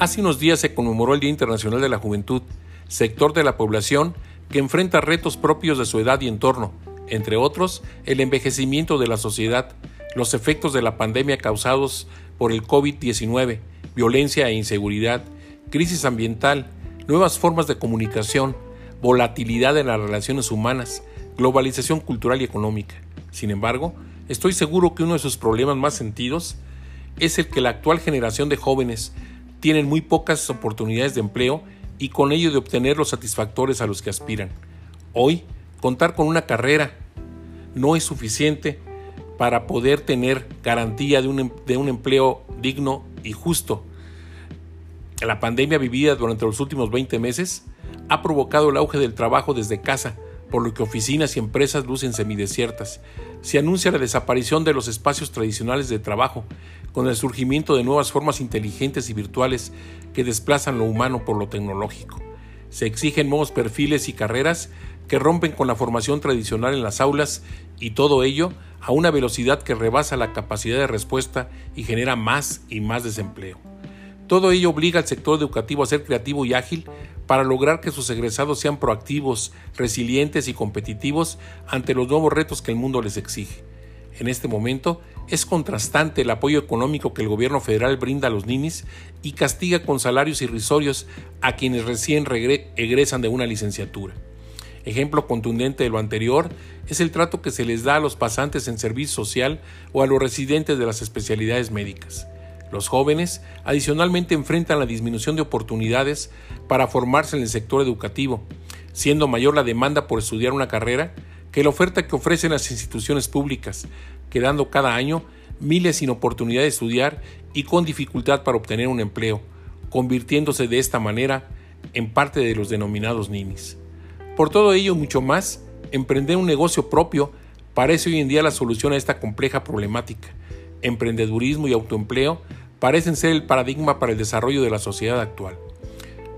Hace unos días se conmemoró el Día Internacional de la Juventud, sector de la población que enfrenta retos propios de su edad y entorno, entre otros el envejecimiento de la sociedad, los efectos de la pandemia causados por el COVID-19, violencia e inseguridad, crisis ambiental, nuevas formas de comunicación, volatilidad en las relaciones humanas, globalización cultural y económica. Sin embargo, estoy seguro que uno de sus problemas más sentidos es el que la actual generación de jóvenes tienen muy pocas oportunidades de empleo y con ello de obtener los satisfactores a los que aspiran. Hoy, contar con una carrera no es suficiente para poder tener garantía de un, em, de un empleo digno y justo. La pandemia vivida durante los últimos 20 meses ha provocado el auge del trabajo desde casa, por lo que oficinas y empresas lucen semidesiertas. Se anuncia la desaparición de los espacios tradicionales de trabajo, con el surgimiento de nuevas formas inteligentes y virtuales que desplazan lo humano por lo tecnológico. Se exigen nuevos perfiles y carreras que rompen con la formación tradicional en las aulas y todo ello a una velocidad que rebasa la capacidad de respuesta y genera más y más desempleo. Todo ello obliga al sector educativo a ser creativo y ágil para lograr que sus egresados sean proactivos, resilientes y competitivos ante los nuevos retos que el mundo les exige. En este momento es contrastante el apoyo económico que el gobierno federal brinda a los ninis y castiga con salarios irrisorios a quienes recién egresan de una licenciatura. Ejemplo contundente de lo anterior es el trato que se les da a los pasantes en servicio social o a los residentes de las especialidades médicas. Los jóvenes adicionalmente enfrentan la disminución de oportunidades para formarse en el sector educativo, siendo mayor la demanda por estudiar una carrera que la oferta que ofrecen las instituciones públicas, quedando cada año miles sin oportunidad de estudiar y con dificultad para obtener un empleo, convirtiéndose de esta manera en parte de los denominados ninis. Por todo ello, mucho más, emprender un negocio propio parece hoy en día la solución a esta compleja problemática. Emprendedurismo y autoempleo parecen ser el paradigma para el desarrollo de la sociedad actual.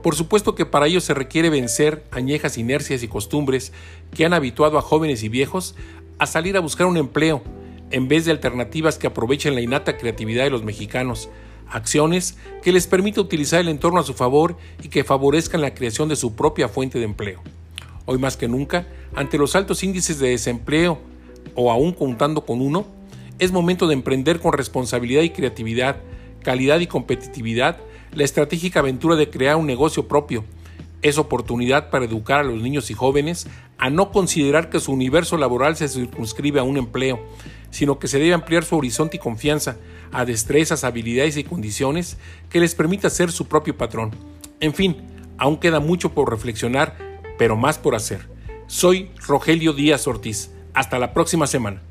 Por supuesto que para ello se requiere vencer añejas inercias y costumbres que han habituado a jóvenes y viejos a salir a buscar un empleo, en vez de alternativas que aprovechen la innata creatividad de los mexicanos, acciones que les permita utilizar el entorno a su favor y que favorezcan la creación de su propia fuente de empleo. Hoy más que nunca, ante los altos índices de desempleo o aún contando con uno, es momento de emprender con responsabilidad y creatividad, calidad y competitividad la estratégica aventura de crear un negocio propio. Es oportunidad para educar a los niños y jóvenes a no considerar que su universo laboral se circunscribe a un empleo, sino que se debe ampliar su horizonte y confianza a destrezas, habilidades y condiciones que les permita ser su propio patrón. En fin, aún queda mucho por reflexionar, pero más por hacer. Soy Rogelio Díaz Ortiz. Hasta la próxima semana.